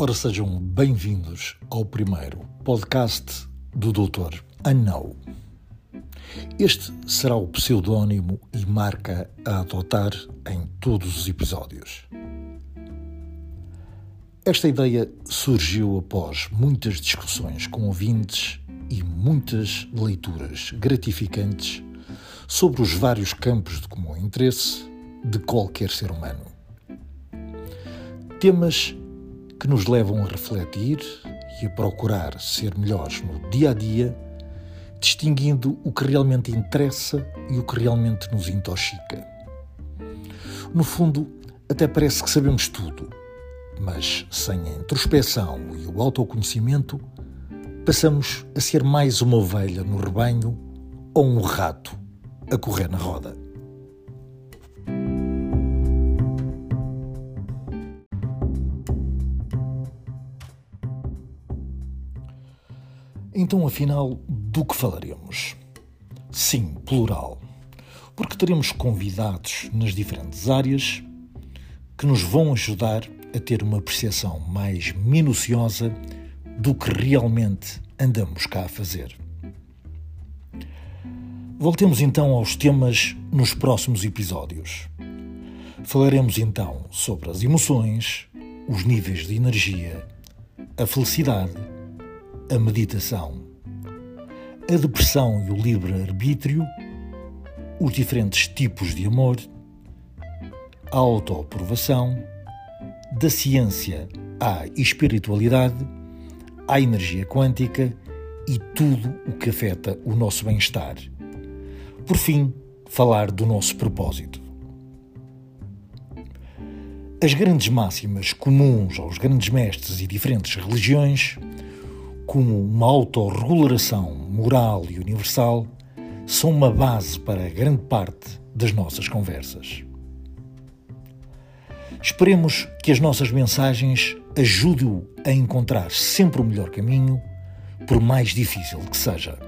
Ora, sejam bem-vindos ao primeiro podcast do Dr. Anão. Este será o pseudónimo e marca a adotar em todos os episódios. Esta ideia surgiu após muitas discussões com ouvintes e muitas leituras gratificantes sobre os vários campos de comum interesse de qualquer ser humano. Temas que nos levam a refletir e a procurar ser melhores no dia a dia, distinguindo o que realmente interessa e o que realmente nos intoxica. No fundo, até parece que sabemos tudo, mas sem a introspeção e o autoconhecimento, passamos a ser mais uma ovelha no rebanho ou um rato a correr na roda. Então, afinal, do que falaremos? Sim, plural. Porque teremos convidados nas diferentes áreas que nos vão ajudar a ter uma percepção mais minuciosa do que realmente andamos cá a fazer. Voltemos então aos temas nos próximos episódios. Falaremos então sobre as emoções, os níveis de energia, a felicidade a meditação, a depressão e o livre-arbítrio, os diferentes tipos de amor, a autoaprovação, da ciência à espiritualidade, à energia quântica e tudo o que afeta o nosso bem-estar. Por fim, falar do nosso propósito. As grandes máximas comuns aos grandes mestres e diferentes religiões como uma autorregulação moral e universal, são uma base para grande parte das nossas conversas. Esperemos que as nossas mensagens ajudem-o a encontrar sempre o melhor caminho, por mais difícil que seja.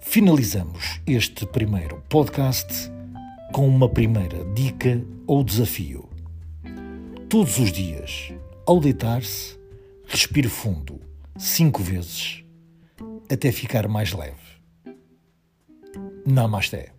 Finalizamos este primeiro podcast com uma primeira dica ou desafio. Todos os dias, ao deitar-se, Respire fundo, cinco vezes, até ficar mais leve. Namasté.